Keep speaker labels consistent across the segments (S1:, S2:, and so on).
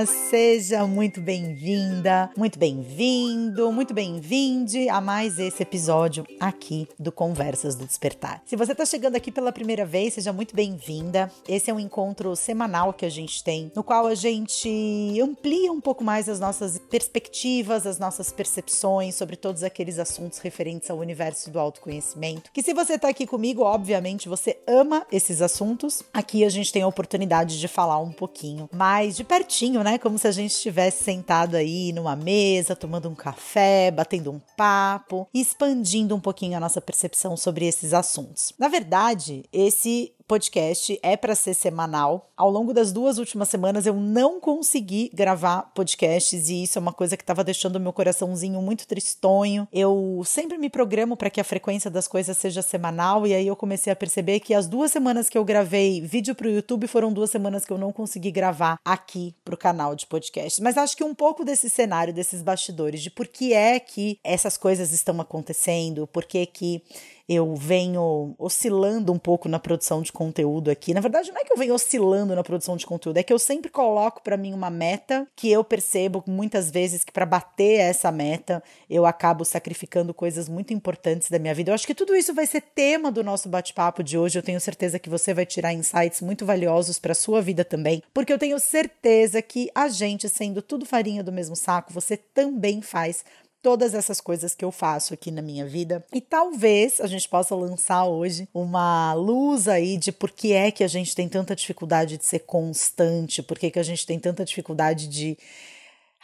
S1: Yes. Seja muito bem-vinda, muito bem-vindo, muito bem-vinde a mais esse episódio aqui do Conversas do Despertar. Se você está chegando aqui pela primeira vez, seja muito bem-vinda. Esse é um encontro semanal que a gente tem, no qual a gente amplia um pouco mais as nossas perspectivas, as nossas percepções sobre todos aqueles assuntos referentes ao universo do autoconhecimento. Que se você está aqui comigo, obviamente você ama esses assuntos. Aqui a gente tem a oportunidade de falar um pouquinho mais de pertinho, né? Como se a gente estivesse sentado aí numa mesa, tomando um café, batendo um papo, expandindo um pouquinho a nossa percepção sobre esses assuntos. Na verdade, esse podcast é para ser semanal. Ao longo das duas últimas semanas eu não consegui gravar podcasts e isso é uma coisa que estava deixando meu coraçãozinho muito tristonho. Eu sempre me programo para que a frequência das coisas seja semanal e aí eu comecei a perceber que as duas semanas que eu gravei vídeo para o YouTube foram duas semanas que eu não consegui gravar aqui para o canal de podcast. Mas acho que um pouco desse cenário, desses bastidores, de por que é que essas coisas estão acontecendo, por que que eu venho oscilando um pouco na produção de conteúdo aqui. Na verdade, não é que eu venho oscilando na produção de conteúdo, é que eu sempre coloco para mim uma meta que eu percebo muitas vezes que para bater essa meta eu acabo sacrificando coisas muito importantes da minha vida. Eu acho que tudo isso vai ser tema do nosso bate-papo de hoje. Eu tenho certeza que você vai tirar insights muito valiosos para sua vida também, porque eu tenho certeza que a gente, sendo tudo farinha do mesmo saco, você também faz todas essas coisas que eu faço aqui na minha vida. E talvez a gente possa lançar hoje uma luz aí de por que é que a gente tem tanta dificuldade de ser constante, por que, que a gente tem tanta dificuldade de,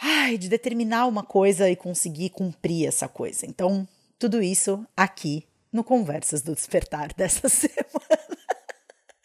S1: ai, de determinar uma coisa e conseguir cumprir essa coisa. Então, tudo isso aqui no Conversas do Despertar dessa semana.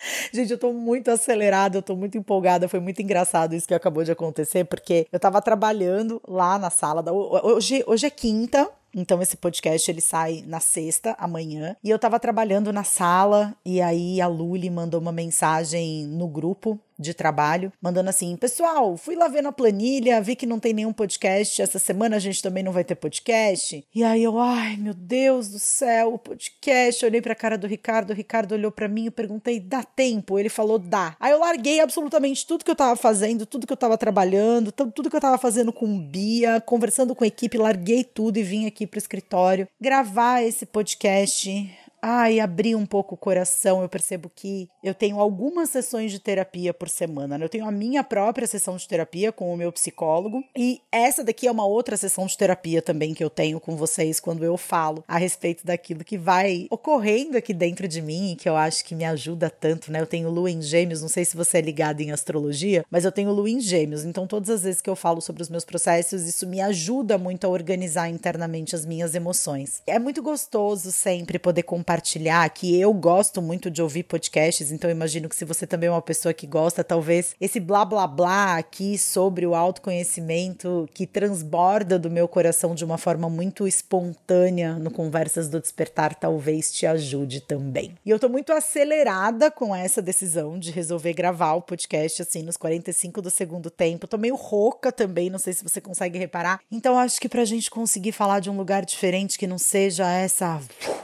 S1: Gente, eu tô muito acelerada, eu tô muito empolgada. Foi muito engraçado isso que acabou de acontecer, porque eu tava trabalhando lá na sala da. Hoje, hoje é quinta, então esse podcast ele sai na sexta, amanhã. E eu tava trabalhando na sala e aí a Luli mandou uma mensagem no grupo de trabalho, mandando assim: Pessoal, fui lá ver na planilha, vi que não tem nenhum podcast. Essa semana a gente também não vai ter podcast. E aí eu, ai meu Deus do céu, o podcast. Eu olhei pra cara do Ricardo, o Ricardo olhou para mim e perguntei: Dá tempo? Ele falou: Dá. Aí eu larguei absolutamente tudo que eu tava fazendo, tudo que eu tava trabalhando, tudo que eu tava fazendo com Bia, conversando com a equipe, larguei tudo e vim aqui pro escritório gravar esse podcast ai, abrir um pouco o coração, eu percebo que eu tenho algumas sessões de terapia por semana. Né? Eu tenho a minha própria sessão de terapia com o meu psicólogo e essa daqui é uma outra sessão de terapia também que eu tenho com vocês quando eu falo a respeito daquilo que vai ocorrendo aqui dentro de mim e que eu acho que me ajuda tanto, né? Eu tenho lua em gêmeos, não sei se você é ligado em astrologia, mas eu tenho lua em gêmeos, então todas as vezes que eu falo sobre os meus processos, isso me ajuda muito a organizar internamente as minhas emoções. É muito gostoso sempre poder compartilhar compartilhar que eu gosto muito de ouvir podcasts, então imagino que se você também é uma pessoa que gosta, talvez esse blá blá blá aqui sobre o autoconhecimento que transborda do meu coração de uma forma muito espontânea no Conversas do Despertar talvez te ajude também. E eu tô muito acelerada com essa decisão de resolver gravar o podcast assim nos 45 do segundo tempo. Tô meio rouca também, não sei se você consegue reparar. Então acho que pra gente conseguir falar de um lugar diferente que não seja essa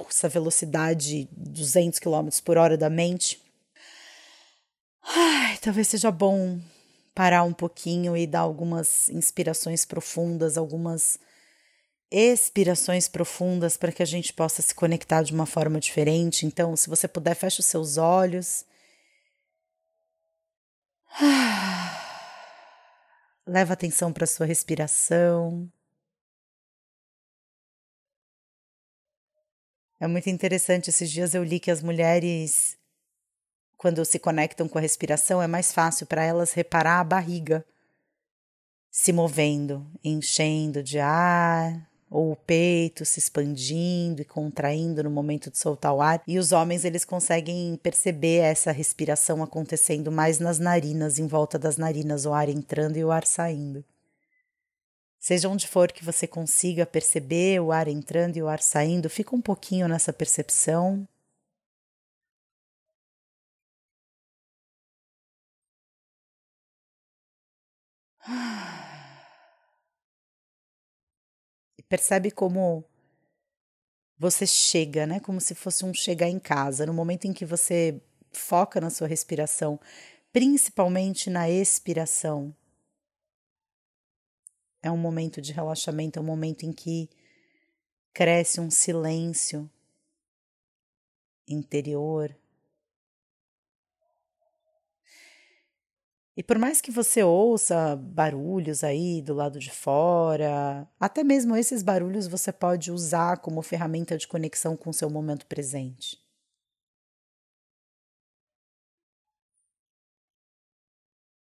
S1: essa velocidade velocidade 200 km por hora da mente. Ai, talvez seja bom parar um pouquinho e dar algumas inspirações profundas, algumas expirações profundas para que a gente possa se conectar de uma forma diferente. Então, se você puder, feche os seus olhos. Leva atenção para a sua respiração. É muito interessante. Esses dias eu li que as mulheres, quando se conectam com a respiração, é mais fácil para elas reparar a barriga se movendo, enchendo de ar, ou o peito se expandindo e contraindo no momento de soltar o ar. E os homens eles conseguem perceber essa respiração acontecendo mais nas narinas, em volta das narinas, o ar entrando e o ar saindo. Seja onde for que você consiga perceber o ar entrando e o ar saindo, fica um pouquinho nessa percepção. E percebe como você chega, né? Como se fosse um chegar em casa. No momento em que você foca na sua respiração, principalmente na expiração, É um momento de relaxamento, é um momento em que cresce um silêncio interior. E por mais que você ouça barulhos aí do lado de fora, até mesmo esses barulhos você pode usar como ferramenta de conexão com o seu momento presente.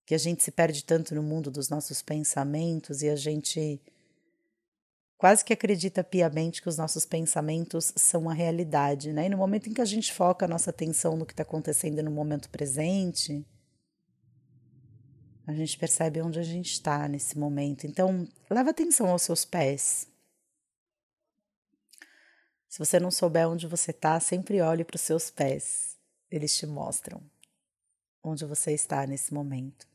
S1: Que a gente se perde tanto no mundo dos nossos pensamentos e a gente quase que acredita piamente que os nossos pensamentos são a realidade, né? E no momento em que a gente foca a nossa atenção no que está acontecendo no momento presente, a gente percebe onde a gente está nesse momento. Então, leva atenção aos seus pés. Se você não souber onde você está, sempre olhe para os seus pés. Eles te mostram onde você está nesse momento.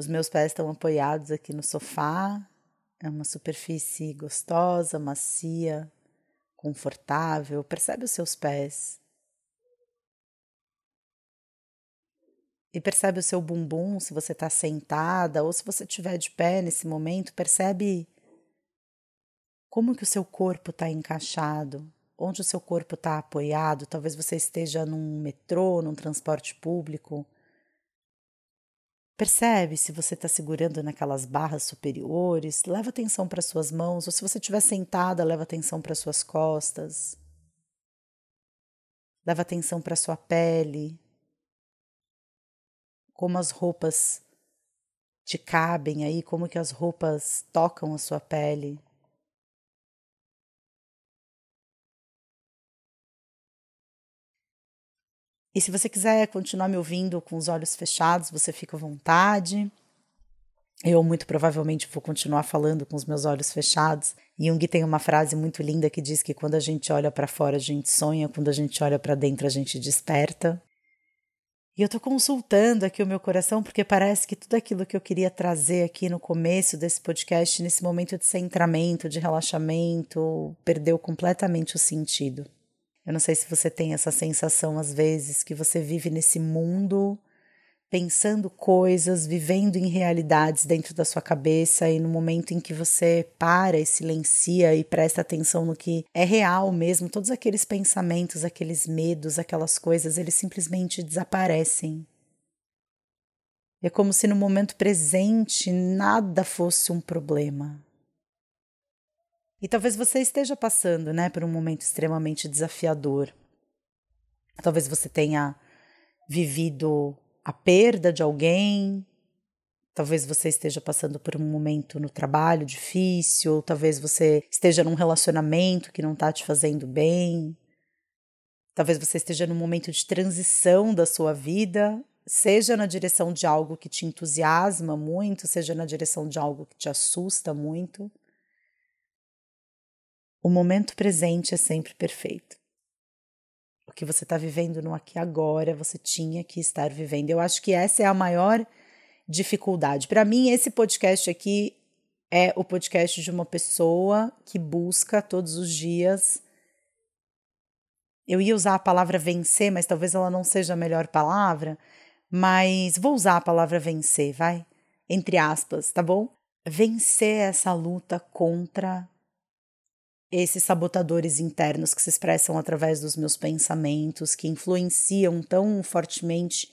S1: Os meus pés estão apoiados aqui no sofá. É uma superfície gostosa, macia, confortável. Percebe os seus pés. E percebe o seu bumbum se você está sentada ou se você estiver de pé nesse momento. Percebe como que o seu corpo está encaixado, onde o seu corpo está apoiado. Talvez você esteja num metrô, num transporte público Percebe se você está segurando naquelas barras superiores, leva atenção para suas mãos, ou se você estiver sentada, leva atenção para suas costas. Leva atenção para sua pele, como as roupas te cabem aí, como que as roupas tocam a sua pele. E se você quiser continuar me ouvindo com os olhos fechados, você fica à vontade. Eu muito provavelmente vou continuar falando com os meus olhos fechados. Jung tem uma frase muito linda que diz que quando a gente olha para fora, a gente sonha, quando a gente olha para dentro, a gente desperta. E eu estou consultando aqui o meu coração porque parece que tudo aquilo que eu queria trazer aqui no começo desse podcast, nesse momento de centramento, de relaxamento, perdeu completamente o sentido. Eu não sei se você tem essa sensação às vezes que você vive nesse mundo pensando coisas, vivendo em realidades dentro da sua cabeça e no momento em que você para e silencia e presta atenção no que é real mesmo, todos aqueles pensamentos, aqueles medos, aquelas coisas, eles simplesmente desaparecem. É como se no momento presente nada fosse um problema. E talvez você esteja passando, né, por um momento extremamente desafiador. Talvez você tenha vivido a perda de alguém, talvez você esteja passando por um momento no trabalho difícil, ou talvez você esteja num relacionamento que não está te fazendo bem. Talvez você esteja num momento de transição da sua vida, seja na direção de algo que te entusiasma muito, seja na direção de algo que te assusta muito. O momento presente é sempre perfeito. O que você está vivendo no aqui agora, você tinha que estar vivendo. Eu acho que essa é a maior dificuldade. Para mim, esse podcast aqui é o podcast de uma pessoa que busca todos os dias. Eu ia usar a palavra vencer, mas talvez ela não seja a melhor palavra. Mas vou usar a palavra vencer, vai? Entre aspas, tá bom? Vencer essa luta contra esses sabotadores internos que se expressam através dos meus pensamentos, que influenciam tão fortemente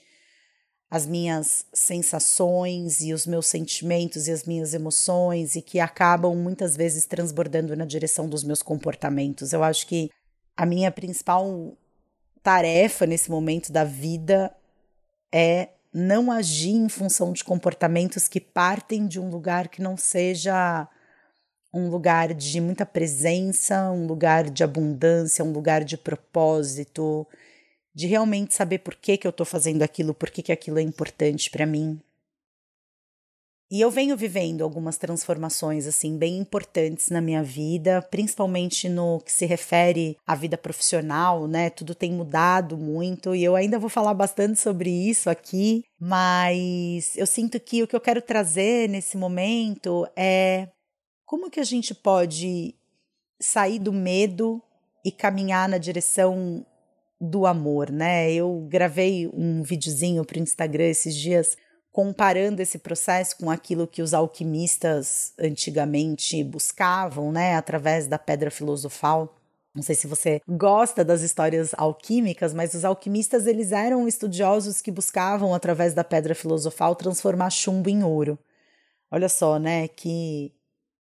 S1: as minhas sensações e os meus sentimentos e as minhas emoções e que acabam muitas vezes transbordando na direção dos meus comportamentos. Eu acho que a minha principal tarefa nesse momento da vida é não agir em função de comportamentos que partem de um lugar que não seja um lugar de muita presença, um lugar de abundância, um lugar de propósito, de realmente saber por que, que eu estou fazendo aquilo, por que, que aquilo é importante para mim. E eu venho vivendo algumas transformações assim bem importantes na minha vida, principalmente no que se refere à vida profissional, né? Tudo tem mudado muito e eu ainda vou falar bastante sobre isso aqui, mas eu sinto que o que eu quero trazer nesse momento é como que a gente pode sair do medo e caminhar na direção do amor, né? Eu gravei um videozinho para o Instagram esses dias comparando esse processo com aquilo que os alquimistas antigamente buscavam, né, através da pedra filosofal. Não sei se você gosta das histórias alquímicas, mas os alquimistas eles eram estudiosos que buscavam através da pedra filosofal transformar chumbo em ouro. Olha só, né, que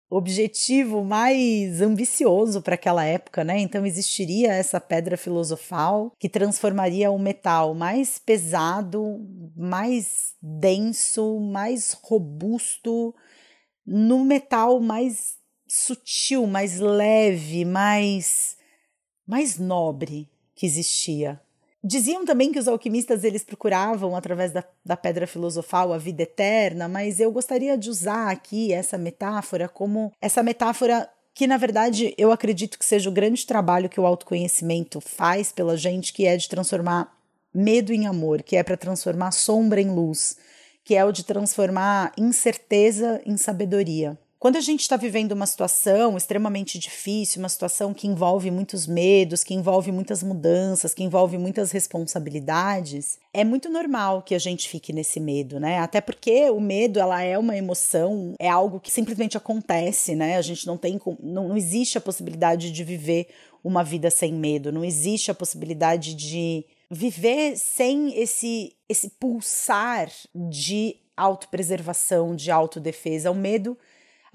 S1: objetivo mais ambicioso para aquela época, né? Então existiria essa pedra filosofal que transformaria o metal mais pesado, mais denso, mais robusto no metal mais sutil, mais leve, mais mais nobre que existia. Diziam também que os alquimistas eles procuravam através da, da pedra filosofal a vida eterna, mas eu gostaria de usar aqui essa metáfora como essa metáfora que na verdade eu acredito que seja o grande trabalho que o autoconhecimento faz pela gente, que é de transformar medo em amor, que é para transformar sombra em luz, que é o de transformar incerteza em sabedoria. Quando a gente está vivendo uma situação extremamente difícil, uma situação que envolve muitos medos, que envolve muitas mudanças, que envolve muitas responsabilidades, é muito normal que a gente fique nesse medo, né? Até porque o medo, ela é uma emoção, é algo que simplesmente acontece, né? A gente não tem, não, não existe a possibilidade de viver uma vida sem medo, não existe a possibilidade de viver sem esse esse pulsar de autopreservação, de autodefesa. O medo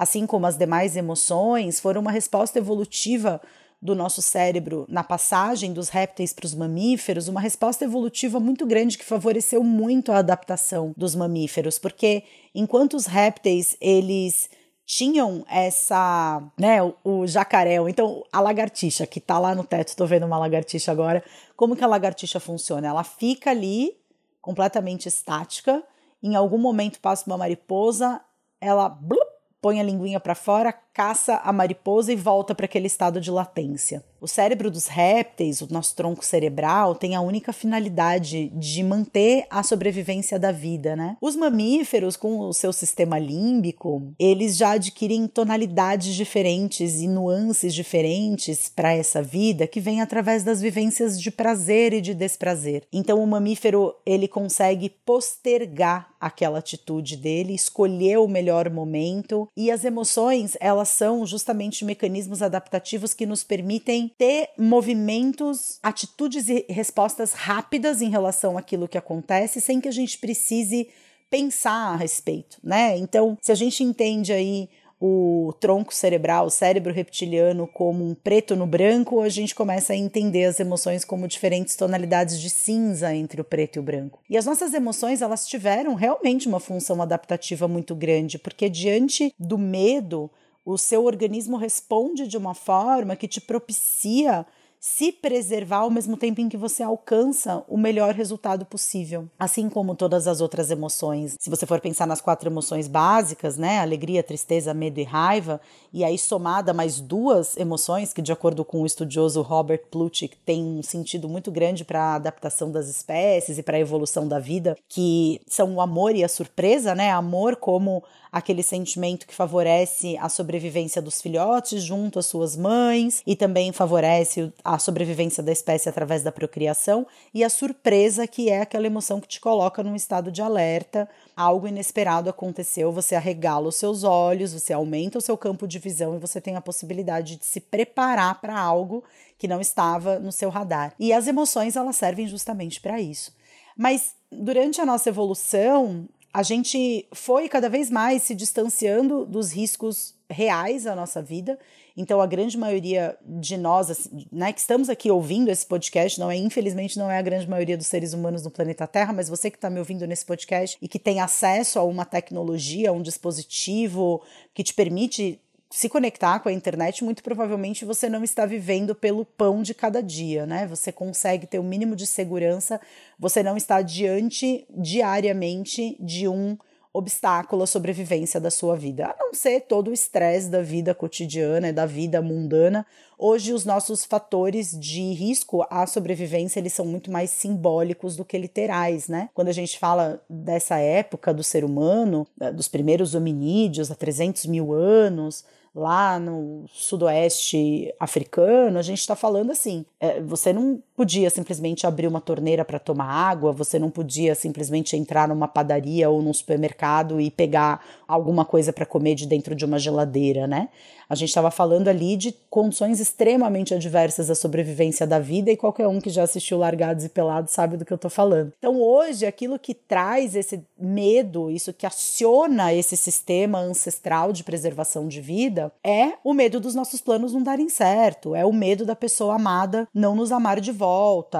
S1: assim como as demais emoções, foram uma resposta evolutiva do nosso cérebro na passagem dos répteis para os mamíferos, uma resposta evolutiva muito grande que favoreceu muito a adaptação dos mamíferos, porque enquanto os répteis eles tinham essa, né, o, o jacaré, então a lagartixa que está lá no teto, estou vendo uma lagartixa agora, como que a lagartixa funciona? Ela fica ali completamente estática, em algum momento passa uma mariposa, ela blup, põe a linguinha para fora, caça a mariposa e volta para aquele estado de latência. O cérebro dos répteis, o nosso tronco cerebral, tem a única finalidade de manter a sobrevivência da vida, né? Os mamíferos, com o seu sistema límbico, eles já adquirem tonalidades diferentes e nuances diferentes para essa vida que vem através das vivências de prazer e de desprazer. Então, o mamífero ele consegue postergar aquela atitude dele, escolher o melhor momento e as emoções elas elas são justamente mecanismos adaptativos que nos permitem ter movimentos, atitudes e respostas rápidas em relação àquilo que acontece, sem que a gente precise pensar a respeito, né? Então, se a gente entende aí o tronco cerebral, o cérebro reptiliano como um preto no branco, a gente começa a entender as emoções como diferentes tonalidades de cinza entre o preto e o branco. E as nossas emoções, elas tiveram realmente uma função adaptativa muito grande, porque diante do medo, o seu organismo responde de uma forma que te propicia se preservar ao mesmo tempo em que você alcança o melhor resultado possível. Assim como todas as outras emoções. Se você for pensar nas quatro emoções básicas, né? Alegria, tristeza, medo e raiva, e aí somada mais duas emoções que, de acordo com o estudioso Robert Plutchik, tem um sentido muito grande para a adaptação das espécies e para a evolução da vida, que são o amor e a surpresa, né? Amor como aquele sentimento que favorece a sobrevivência dos filhotes junto às suas mães e também favorece a sobrevivência da espécie através da procriação, e a surpresa, que é aquela emoção que te coloca num estado de alerta, algo inesperado aconteceu, você arregala os seus olhos, você aumenta o seu campo de visão e você tem a possibilidade de se preparar para algo que não estava no seu radar. E as emoções, elas servem justamente para isso. Mas durante a nossa evolução, a gente foi cada vez mais se distanciando dos riscos reais à nossa vida. Então, a grande maioria de nós, assim, né, que estamos aqui ouvindo esse podcast, não é, infelizmente, não é a grande maioria dos seres humanos no planeta Terra, mas você que está me ouvindo nesse podcast e que tem acesso a uma tecnologia, a um dispositivo que te permite se conectar com a internet, muito provavelmente você não está vivendo pelo pão de cada dia, né? Você consegue ter o um mínimo de segurança, você não está diante diariamente de um obstáculo à sobrevivência da sua vida, a não ser todo o estresse da vida cotidiana, da vida mundana. Hoje os nossos fatores de risco à sobrevivência, eles são muito mais simbólicos do que literais, né? Quando a gente fala dessa época do ser humano, dos primeiros hominídeos há 300 mil anos, lá no sudoeste africano, a gente está falando assim: é, você não podia simplesmente abrir uma torneira para tomar água, você não podia simplesmente entrar numa padaria ou num supermercado e pegar alguma coisa para comer de dentro de uma geladeira, né? A gente estava falando ali de condições extremamente adversas à sobrevivência da vida e qualquer um que já assistiu Largados e Pelados sabe do que eu estou falando. Então, hoje, aquilo que traz esse medo, isso que aciona esse sistema ancestral de preservação de vida, é o medo dos nossos planos não darem certo, é o medo da pessoa amada não nos amar de volta,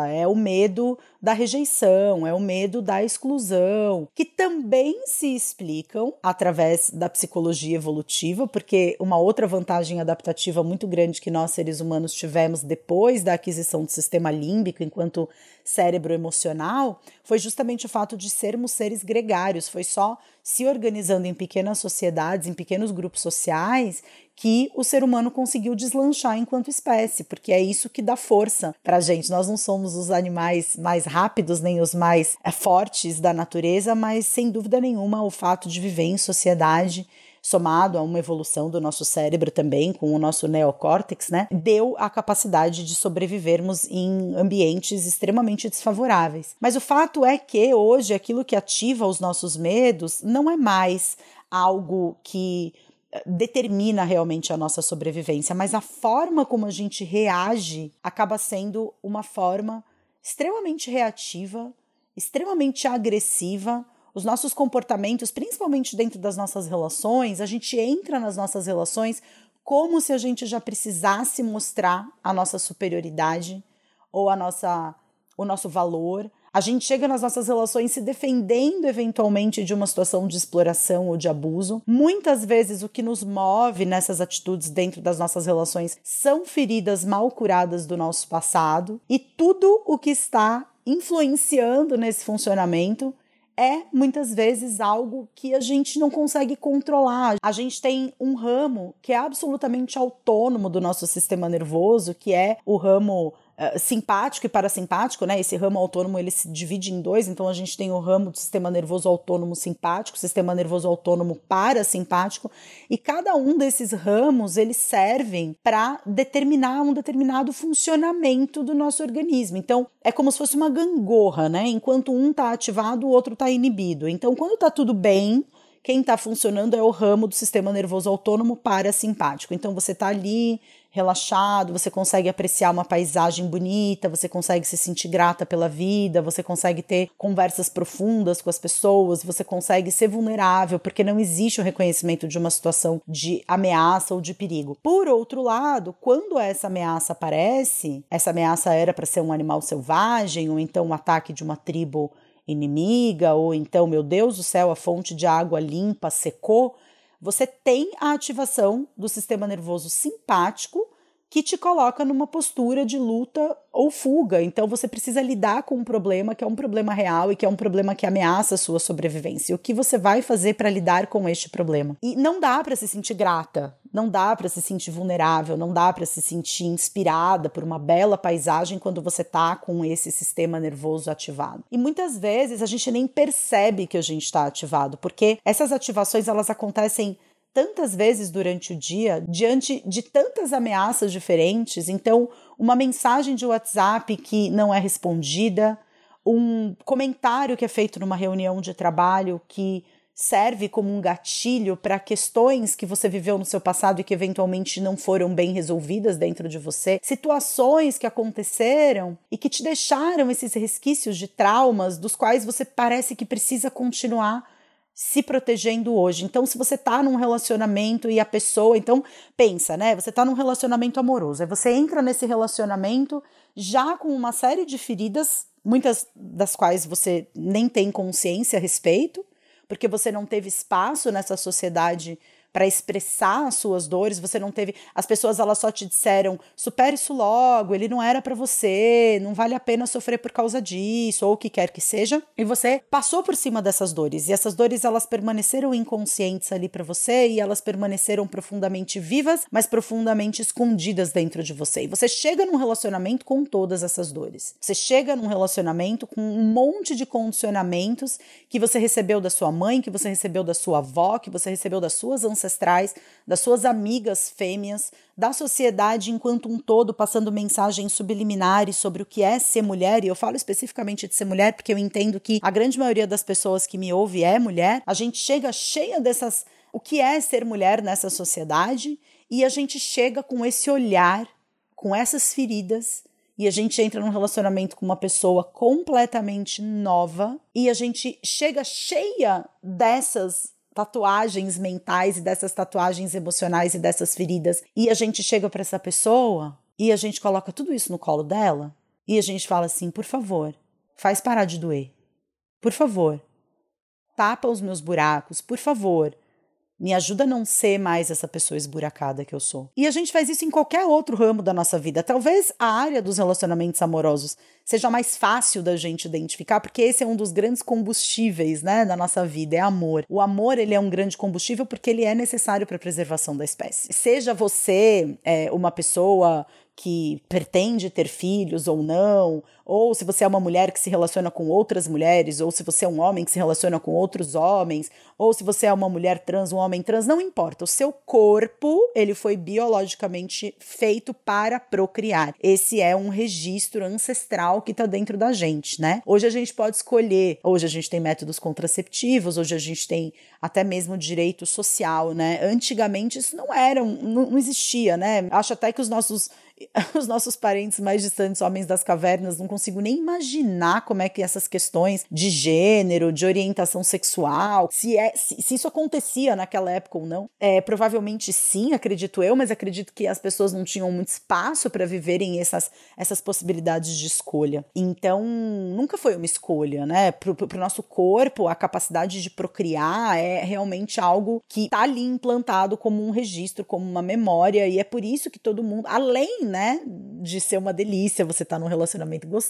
S1: é o medo da rejeição, é o medo da exclusão, que também se explicam através da psicologia evolutiva, porque uma outra vantagem adaptativa muito grande que nós seres humanos tivemos depois da aquisição do sistema límbico enquanto cérebro emocional foi justamente o fato de sermos seres gregários, foi só se organizando em pequenas sociedades, em pequenos grupos sociais, que o ser humano conseguiu deslanchar enquanto espécie, porque é isso que dá força para gente. Nós não somos os animais mais rápidos nem os mais é, fortes da natureza, mas sem dúvida nenhuma o fato de viver em sociedade somado a uma evolução do nosso cérebro também, com o nosso neocórtex, né, deu a capacidade de sobrevivermos em ambientes extremamente desfavoráveis. Mas o fato é que hoje aquilo que ativa os nossos medos não é mais algo que eh, determina realmente a nossa sobrevivência, mas a forma como a gente reage acaba sendo uma forma extremamente reativa, extremamente agressiva os nossos comportamentos, principalmente dentro das nossas relações, a gente entra nas nossas relações como se a gente já precisasse mostrar a nossa superioridade ou a nossa o nosso valor. A gente chega nas nossas relações se defendendo eventualmente de uma situação de exploração ou de abuso. Muitas vezes o que nos move nessas atitudes dentro das nossas relações são feridas mal curadas do nosso passado e tudo o que está influenciando nesse funcionamento é muitas vezes algo que a gente não consegue controlar. A gente tem um ramo que é absolutamente autônomo do nosso sistema nervoso, que é o ramo eh, simpático e parasimpático, né? Esse ramo autônomo ele se divide em dois, então a gente tem o ramo do sistema nervoso autônomo simpático, sistema nervoso autônomo parasimpático, e cada um desses ramos eles servem para determinar um determinado funcionamento do nosso organismo. Então é como se fosse uma gangorra, né? Enquanto um está ativado, o outro está inibido. Então quando está tudo bem, quem está funcionando é o ramo do sistema nervoso autônomo parasimpático. Então você está ali relaxado, você consegue apreciar uma paisagem bonita, você consegue se sentir grata pela vida, você consegue ter conversas profundas com as pessoas, você consegue ser vulnerável, porque não existe o reconhecimento de uma situação de ameaça ou de perigo. Por outro lado, quando essa ameaça aparece, essa ameaça era para ser um animal selvagem ou então um ataque de uma tribo inimiga, ou então, meu Deus do céu, a fonte de água limpa secou, você tem a ativação do sistema nervoso simpático que te coloca numa postura de luta ou fuga. Então você precisa lidar com um problema que é um problema real e que é um problema que ameaça a sua sobrevivência. O que você vai fazer para lidar com este problema? E não dá para se sentir grata, não dá para se sentir vulnerável, não dá para se sentir inspirada por uma bela paisagem quando você tá com esse sistema nervoso ativado. E muitas vezes a gente nem percebe que a gente está ativado, porque essas ativações elas acontecem tantas vezes durante o dia, diante de tantas ameaças diferentes. Então, uma mensagem de WhatsApp que não é respondida, um comentário que é feito numa reunião de trabalho que serve como um gatilho para questões que você viveu no seu passado e que eventualmente não foram bem resolvidas dentro de você, situações que aconteceram e que te deixaram esses resquícios de traumas dos quais você parece que precisa continuar se protegendo hoje. Então, se você tá num relacionamento e a pessoa, então pensa, né? Você tá num relacionamento amoroso, aí você entra nesse relacionamento já com uma série de feridas, muitas das quais você nem tem consciência a respeito, porque você não teve espaço nessa sociedade para expressar as suas dores, você não teve, as pessoas elas só te disseram, supere isso logo, ele não era para você, não vale a pena sofrer por causa disso ou o que quer que seja, e você passou por cima dessas dores e essas dores elas permaneceram inconscientes ali para você e elas permaneceram profundamente vivas, mas profundamente escondidas dentro de você. E você chega num relacionamento com todas essas dores. Você chega num relacionamento com um monte de condicionamentos que você recebeu da sua mãe, que você recebeu da sua avó, que você recebeu das suas ancestrais, das suas amigas fêmeas, da sociedade enquanto um todo, passando mensagens subliminares sobre o que é ser mulher, e eu falo especificamente de ser mulher porque eu entendo que a grande maioria das pessoas que me ouve é mulher. A gente chega cheia dessas o que é ser mulher nessa sociedade e a gente chega com esse olhar, com essas feridas e a gente entra num relacionamento com uma pessoa completamente nova e a gente chega cheia dessas tatuagens mentais e dessas tatuagens emocionais e dessas feridas e a gente chega para essa pessoa e a gente coloca tudo isso no colo dela e a gente fala assim: "Por favor, faz parar de doer. Por favor, tapa os meus buracos, por favor, me ajuda a não ser mais essa pessoa esburacada que eu sou. E a gente faz isso em qualquer outro ramo da nossa vida. Talvez a área dos relacionamentos amorosos seja mais fácil da gente identificar, porque esse é um dos grandes combustíveis, né, da nossa vida, é amor. O amor, ele é um grande combustível porque ele é necessário para a preservação da espécie. Seja você é, uma pessoa que pretende ter filhos ou não, ou se você é uma mulher que se relaciona com outras mulheres, ou se você é um homem que se relaciona com outros homens, ou se você é uma mulher trans, um homem trans, não importa. O seu corpo, ele foi biologicamente feito para procriar. Esse é um registro ancestral que está dentro da gente, né? Hoje a gente pode escolher, hoje a gente tem métodos contraceptivos, hoje a gente tem até mesmo direito social, né? Antigamente isso não era, não, não existia, né? Acho até que os nossos os nossos parentes mais distantes, homens das cavernas, não consigo nem imaginar como é que essas questões de gênero, de orientação sexual, se, é, se, se isso acontecia naquela época ou não. É, provavelmente sim, acredito eu, mas acredito que as pessoas não tinham muito espaço para viverem essas, essas possibilidades de escolha. Então, nunca foi uma escolha, né? Pro, pro nosso corpo, a capacidade de procriar é realmente algo que tá ali implantado como um registro, como uma memória, e é por isso que todo mundo, além né, de ser uma delícia você estar tá num relacionamento gostoso,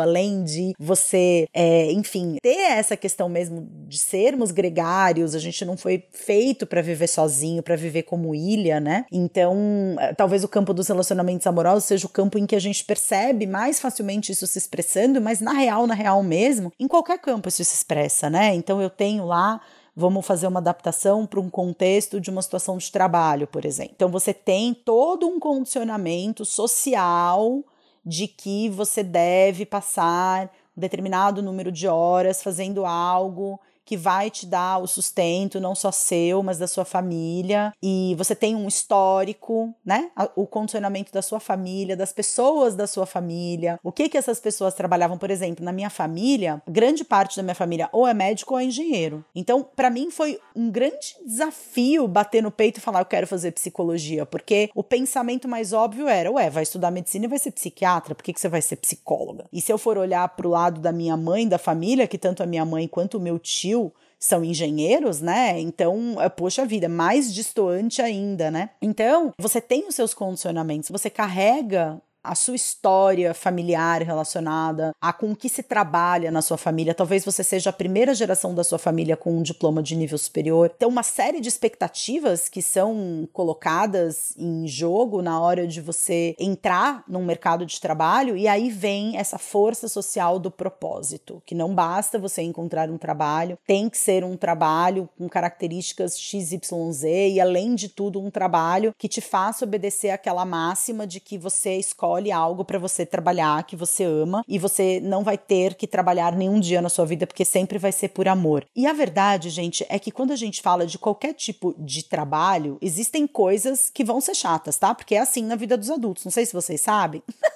S1: além de você, é, enfim, ter essa questão mesmo de sermos gregários, a gente não foi feito para viver sozinho, para viver como ilha, né? Então, é, talvez o campo dos relacionamentos amorosos seja o campo em que a gente percebe mais facilmente isso se expressando, mas na real, na real mesmo, em qualquer campo isso se expressa, né? Então eu tenho lá vamos fazer uma adaptação para um contexto de uma situação de trabalho, por exemplo. Então você tem todo um condicionamento social de que você deve passar um determinado número de horas fazendo algo que vai te dar o sustento, não só seu, mas da sua família. E você tem um histórico, né? O condicionamento da sua família, das pessoas da sua família. O que que essas pessoas trabalhavam, por exemplo, na minha família, grande parte da minha família ou é médico ou é engenheiro. Então, para mim foi um grande desafio bater no peito e falar eu quero fazer psicologia, porque o pensamento mais óbvio era, ué, vai estudar medicina e vai ser psiquiatra, por que, que você vai ser psicóloga? E se eu for olhar pro lado da minha mãe, da família, que tanto a minha mãe quanto o meu tio são engenheiros, né? Então, é, poxa vida, mais distoante ainda, né? Então, você tem os seus condicionamentos, você carrega a sua história familiar relacionada a com que se trabalha na sua família. Talvez você seja a primeira geração da sua família com um diploma de nível superior. Então, uma série de expectativas que são colocadas em jogo na hora de você entrar num mercado de trabalho, e aí vem essa força social do propósito, que não basta você encontrar um trabalho, tem que ser um trabalho com características XYZ e, além de tudo, um trabalho que te faça obedecer aquela máxima de que você escolhe escolhe algo para você trabalhar que você ama e você não vai ter que trabalhar nenhum dia na sua vida porque sempre vai ser por amor. E a verdade, gente, é que quando a gente fala de qualquer tipo de trabalho, existem coisas que vão ser chatas, tá? Porque é assim na vida dos adultos. Não sei se vocês sabem.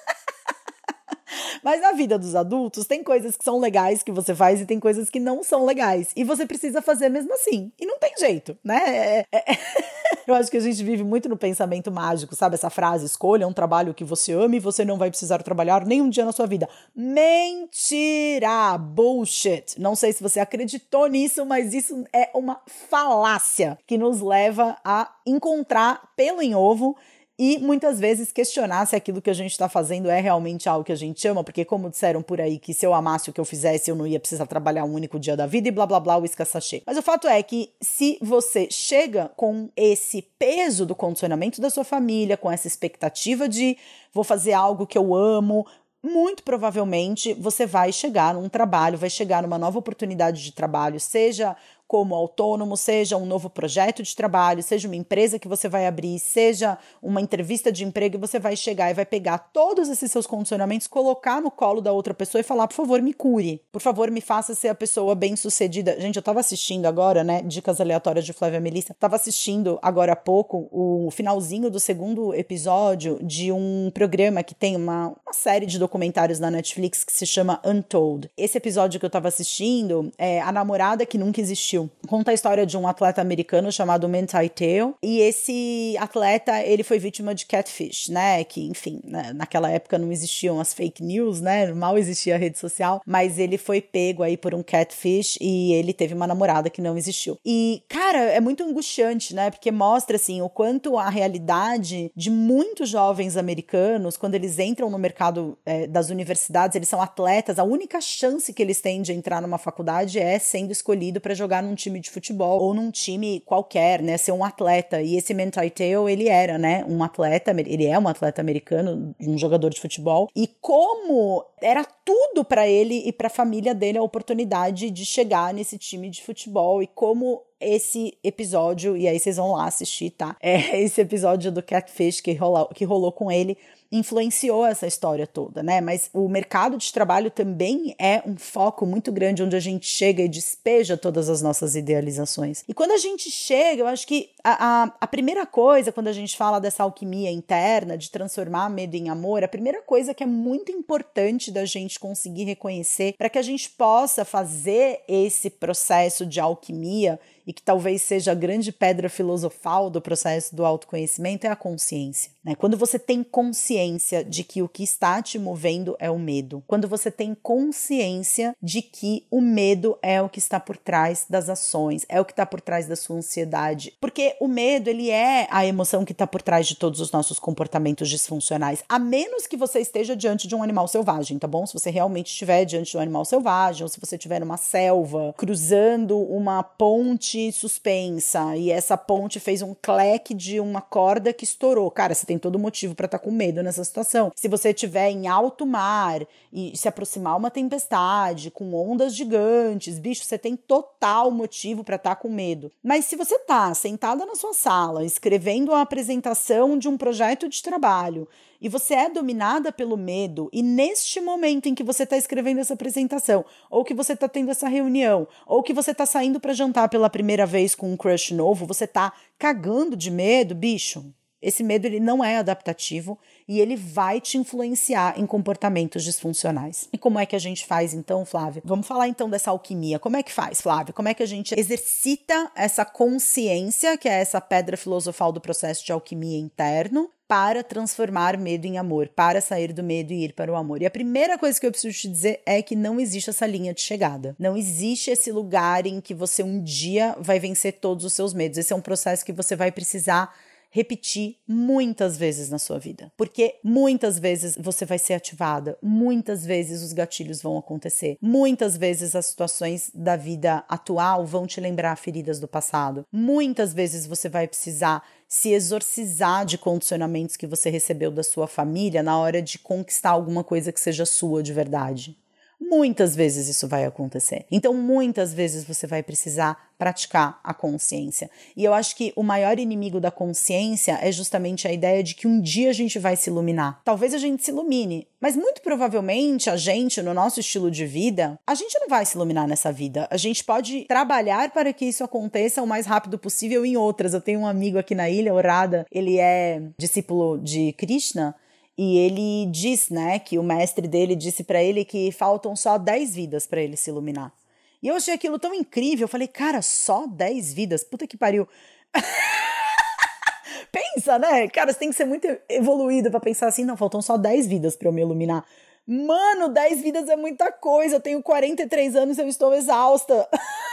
S1: Mas na vida dos adultos, tem coisas que são legais que você faz e tem coisas que não são legais. E você precisa fazer mesmo assim. E não tem jeito, né? É, é... é eu acho que a gente vive muito no pensamento mágico, sabe? Essa frase: escolha um trabalho que você ama e você não vai precisar trabalhar nenhum dia na sua vida. Mentira! Bullshit! Não sei se você acreditou nisso, mas isso é uma falácia que nos leva a encontrar pelo em ovo e muitas vezes questionar se aquilo que a gente está fazendo é realmente algo que a gente ama, porque como disseram por aí que se eu amasse o que eu fizesse eu não ia precisar trabalhar um único dia da vida e blá blá blá, o sachê. Mas o fato é que se você chega com esse peso do condicionamento da sua família, com essa expectativa de vou fazer algo que eu amo, muito provavelmente você vai chegar num trabalho, vai chegar numa nova oportunidade de trabalho, seja como autônomo, seja um novo projeto de trabalho, seja uma empresa que você vai abrir, seja uma entrevista de emprego, você vai chegar e vai pegar todos esses seus condicionamentos, colocar no colo da outra pessoa e falar: por favor, me cure. Por favor, me faça ser a pessoa bem sucedida. Gente, eu tava assistindo agora, né? Dicas aleatórias de Flávia Melissa. Tava assistindo agora há pouco o finalzinho do segundo episódio de um programa que tem uma, uma série de documentários na Netflix que se chama Untold. Esse episódio que eu tava assistindo é a namorada que nunca existiu. Conta a história de um atleta americano chamado Mentai Teo. E esse atleta, ele foi vítima de catfish, né? Que, enfim, né? naquela época não existiam as fake news, né? Mal existia a rede social. Mas ele foi pego aí por um catfish e ele teve uma namorada que não existiu. E, cara, é muito angustiante, né? Porque mostra, assim, o quanto a realidade de muitos jovens americanos, quando eles entram no mercado é, das universidades, eles são atletas, a única chance que eles têm de entrar numa faculdade é sendo escolhido para jogar num time de futebol ou num time qualquer, né? Ser um atleta. E esse Mentai Teo, ele era, né? Um atleta, ele é um atleta americano, um jogador de futebol. E como era tudo para ele e para a família dele a oportunidade de chegar nesse time de futebol e como esse episódio, e aí vocês vão lá assistir, tá? É esse episódio do Catfish que rolou, que rolou com ele influenciou essa história toda, né? Mas o mercado de trabalho também é um foco muito grande onde a gente chega e despeja todas as nossas idealizações. E quando a gente chega, eu acho que a, a, primeira coisa, quando a gente fala dessa alquimia interna, de transformar medo em amor, a primeira coisa que é muito importante da gente conseguir reconhecer para que a gente possa fazer esse processo de alquimia e que talvez seja a grande pedra filosofal do processo do autoconhecimento é a consciência. Né? Quando você tem consciência de que o que está te movendo é o medo, quando você tem consciência de que o medo é o que está por trás das ações, é o que está por trás da sua ansiedade, porque o medo ele é a emoção que está por trás de todos os nossos comportamentos disfuncionais, a menos que você esteja diante de um animal selvagem, tá bom? Se você realmente estiver diante de um animal selvagem, ou se você estiver numa selva, cruzando uma ponte suspensa e essa ponte fez um cleque de uma corda que estourou, cara, você tem todo motivo para estar tá com medo nessa situação. Se você estiver em alto mar e se aproximar uma tempestade com ondas gigantes, bicho, você tem total motivo para estar tá com medo. Mas se você tá sentada na sua sala, escrevendo a apresentação de um projeto de trabalho, e você é dominada pelo medo, e neste momento em que você está escrevendo essa apresentação, ou que você está tendo essa reunião, ou que você está saindo para jantar pela primeira vez com um crush novo, você está cagando de medo, bicho. Esse medo ele não é adaptativo e ele vai te influenciar em comportamentos disfuncionais. E como é que a gente faz então, Flávia? Vamos falar então dessa alquimia. Como é que faz, Flávia? Como é que a gente exercita essa consciência, que é essa pedra filosofal do processo de alquimia interno, para transformar medo em amor, para sair do medo e ir para o amor. E a primeira coisa que eu preciso te dizer é que não existe essa linha de chegada. Não existe esse lugar em que você um dia vai vencer todos os seus medos. Esse é um processo que você vai precisar repetir muitas vezes na sua vida. Porque muitas vezes você vai ser ativada, muitas vezes os gatilhos vão acontecer, muitas vezes as situações da vida atual vão te lembrar feridas do passado, muitas vezes você vai precisar se exorcizar de condicionamentos que você recebeu da sua família na hora de conquistar alguma coisa que seja sua de verdade. Muitas vezes isso vai acontecer. Então, muitas vezes você vai precisar praticar a consciência. E eu acho que o maior inimigo da consciência é justamente a ideia de que um dia a gente vai se iluminar. Talvez a gente se ilumine, mas muito provavelmente a gente, no nosso estilo de vida, a gente não vai se iluminar nessa vida. A gente pode trabalhar para que isso aconteça o mais rápido possível em outras. Eu tenho um amigo aqui na ilha, Orada, ele é discípulo de Krishna. E ele diz, né, que o mestre dele disse para ele que faltam só 10 vidas para ele se iluminar. E eu achei aquilo tão incrível. Eu falei, cara, só 10 vidas? Puta que pariu. Pensa, né? Cara, você tem que ser muito evoluído para pensar assim, não, faltam só 10 vidas para eu me iluminar. Mano, 10 vidas é muita coisa. Eu tenho 43 anos e eu estou exausta.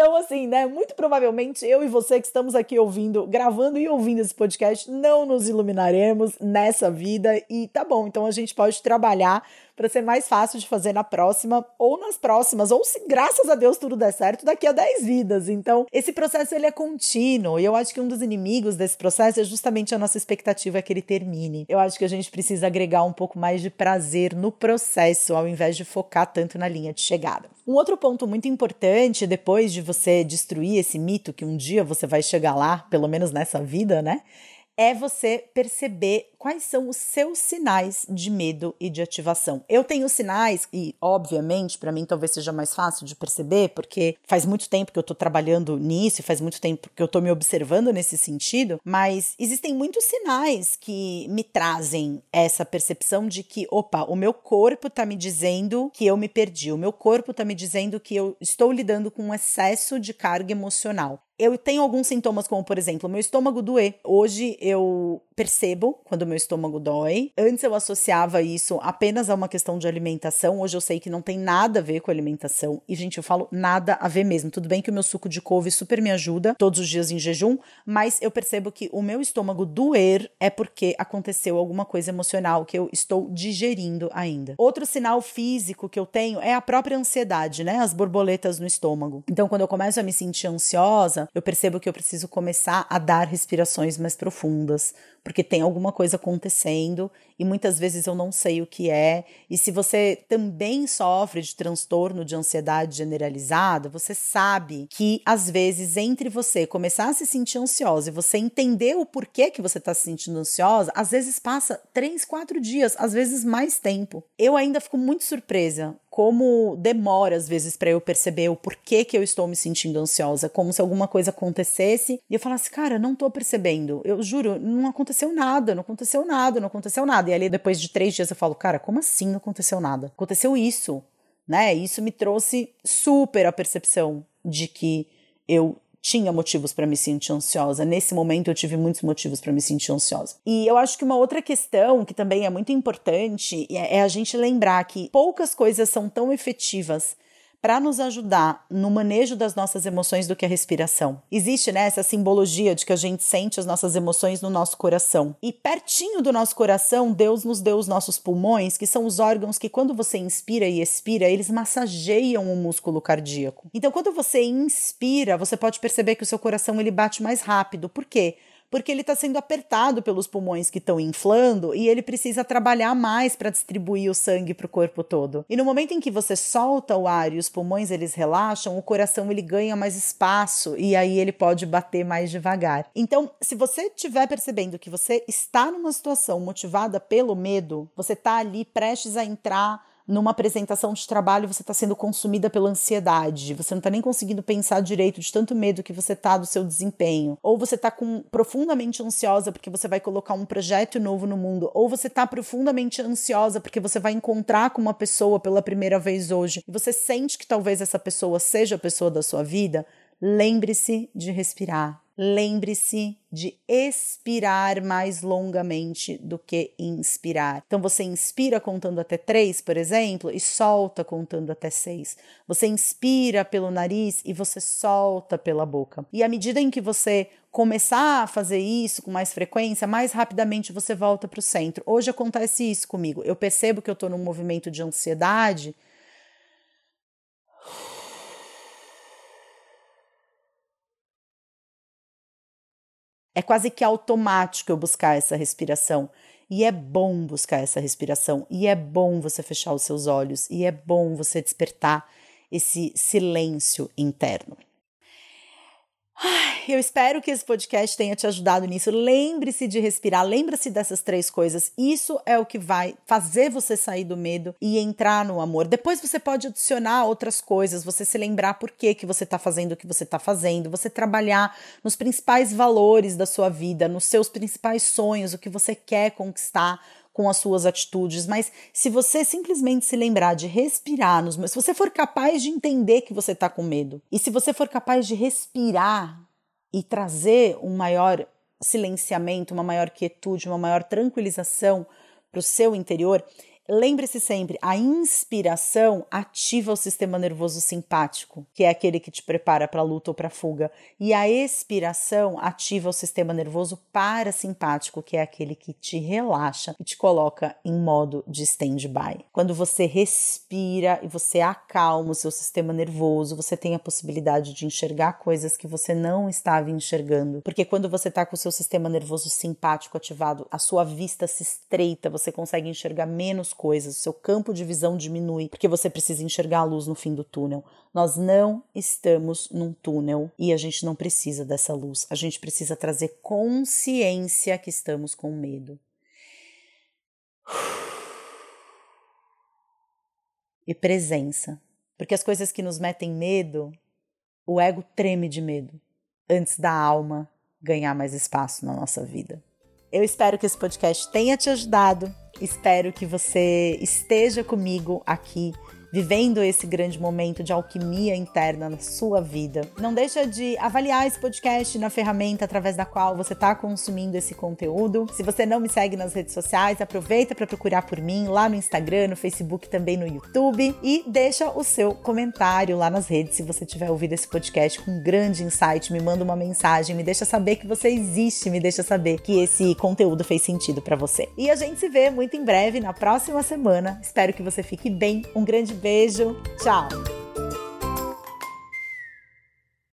S1: Então, assim, né? Muito provavelmente eu e você que estamos aqui ouvindo, gravando e ouvindo esse podcast, não nos iluminaremos nessa vida. E tá bom, então a gente pode trabalhar para ser mais fácil de fazer na próxima ou nas próximas, ou se graças a Deus tudo der certo, daqui a 10 vidas. Então, esse processo ele é contínuo e eu acho que um dos inimigos desse processo é justamente a nossa expectativa que ele termine. Eu acho que a gente precisa agregar um pouco mais de prazer no processo ao invés de focar tanto na linha de chegada. Um outro ponto muito importante depois de você destruir esse mito que um dia você vai chegar lá, pelo menos nessa vida, né? É você perceber quais são os seus sinais de medo e de ativação. Eu tenho sinais, e obviamente para mim talvez seja mais fácil de perceber, porque faz muito tempo que eu tô trabalhando nisso, faz muito tempo que eu tô me observando nesse sentido, mas existem muitos sinais que me trazem essa percepção de que, opa, o meu corpo tá me dizendo que eu me perdi, o meu corpo tá me dizendo que eu estou lidando com um excesso de carga emocional eu tenho alguns sintomas, como por exemplo, meu estômago doer. Hoje eu percebo quando meu estômago dói. Antes eu associava isso apenas a uma questão de alimentação. Hoje eu sei que não tem nada a ver com alimentação. E, gente, eu falo nada a ver mesmo. Tudo bem que o meu suco de couve super me ajuda todos os dias em jejum, mas eu percebo que o meu estômago doer é porque aconteceu alguma coisa emocional que eu estou digerindo ainda. Outro sinal físico que eu tenho é a própria ansiedade, né? As borboletas no estômago. Então, quando eu começo a me sentir ansiosa, eu percebo que eu preciso começar a dar respirações mais profundas, porque tem alguma coisa acontecendo e muitas vezes eu não sei o que é. E se você também sofre de transtorno de ansiedade generalizada, você sabe que às vezes entre você começar a se sentir ansiosa e você entender o porquê que você está se sentindo ansiosa, às vezes passa três, quatro dias, às vezes mais tempo. Eu ainda fico muito surpresa como demora às vezes para eu perceber o porquê que eu estou me sentindo ansiosa, como se alguma coisa acontecesse e eu falasse, cara, não tô percebendo. Eu juro, não aconteceu nada, não aconteceu nada, não aconteceu nada. E ali depois de três dias eu falo, cara, como assim não aconteceu nada? Aconteceu isso, né? Isso me trouxe super a percepção de que eu tinha motivos para me sentir ansiosa. Nesse momento eu tive muitos motivos para me sentir ansiosa. E eu acho que uma outra questão que também é muito importante é, é a gente lembrar que poucas coisas são tão efetivas para nos ajudar no manejo das nossas emoções do que a respiração. Existe né, essa simbologia de que a gente sente as nossas emoções no nosso coração. E pertinho do nosso coração, Deus nos deu os nossos pulmões, que são os órgãos que, quando você inspira e expira, eles massageiam o músculo cardíaco. Então, quando você inspira, você pode perceber que o seu coração ele bate mais rápido. Por quê? Porque ele está sendo apertado pelos pulmões que estão inflando e ele precisa trabalhar mais para distribuir o sangue para o corpo todo. E no momento em que você solta o ar e os pulmões eles relaxam, o coração ele ganha mais espaço e aí ele pode bater mais devagar. Então, se você estiver percebendo que você está numa situação motivada pelo medo, você está ali prestes a entrar numa apresentação de trabalho você está sendo consumida pela ansiedade, você não está nem conseguindo pensar direito de tanto medo que você está do seu desempenho, ou você está profundamente ansiosa porque você vai colocar um projeto novo no mundo, ou você está profundamente ansiosa porque você vai encontrar com uma pessoa pela primeira vez hoje. E você sente que talvez essa pessoa seja a pessoa da sua vida, lembre-se de respirar lembre-se de expirar mais longamente do que inspirar. Então você inspira contando até três, por exemplo, e solta contando até seis. Você inspira pelo nariz e você solta pela boca. E à medida em que você começar a fazer isso com mais frequência, mais rapidamente você volta para o centro. Hoje acontece isso comigo. Eu percebo que eu estou num movimento de ansiedade É quase que automático eu buscar essa respiração. E é bom buscar essa respiração. E é bom você fechar os seus olhos. E é bom você despertar esse silêncio interno. Eu espero que esse podcast tenha te ajudado nisso. Lembre-se de respirar, lembre-se dessas três coisas. Isso é o que vai fazer você sair do medo e entrar no amor. Depois você pode adicionar outras coisas, você se lembrar por que, que você está fazendo o que você está fazendo, você trabalhar nos principais valores da sua vida, nos seus principais sonhos, o que você quer conquistar com as suas atitudes, mas se você simplesmente se lembrar de respirar, nos, se você for capaz de entender que você está com medo, e se você for capaz de respirar e trazer um maior silenciamento, uma maior quietude, uma maior tranquilização para o seu interior, Lembre-se sempre, a inspiração ativa o sistema nervoso simpático, que é aquele que te prepara para a luta ou para a fuga, e a expiração ativa o sistema nervoso parasimpático, que é aquele que te relaxa e te coloca em modo de stand-by. Quando você respira e você acalma o seu sistema nervoso, você tem a possibilidade de enxergar coisas que você não estava enxergando, porque quando você está com o seu sistema nervoso simpático ativado, a sua vista se estreita, você consegue enxergar menos coisas, o seu campo de visão diminui, porque você precisa enxergar a luz no fim do túnel. Nós não estamos num túnel e a gente não precisa dessa luz. A gente precisa trazer consciência que estamos com medo. E presença. Porque as coisas que nos metem medo, o ego treme de medo antes da alma ganhar mais espaço na nossa vida. Eu espero que esse podcast tenha te ajudado. Espero que você esteja comigo aqui vivendo esse grande momento de alquimia interna na sua vida. Não deixa de avaliar esse podcast na ferramenta através da qual você está consumindo esse conteúdo. Se você não me segue nas redes sociais, aproveita para procurar por mim lá no Instagram, no Facebook, também no YouTube e deixa o seu comentário lá nas redes se você tiver ouvido esse podcast com um grande insight, me manda uma mensagem, me deixa saber que você existe, me deixa saber que esse conteúdo fez sentido para você. E a gente se vê muito em breve na próxima semana. Espero que você fique bem. Um grande beijo. Tchau.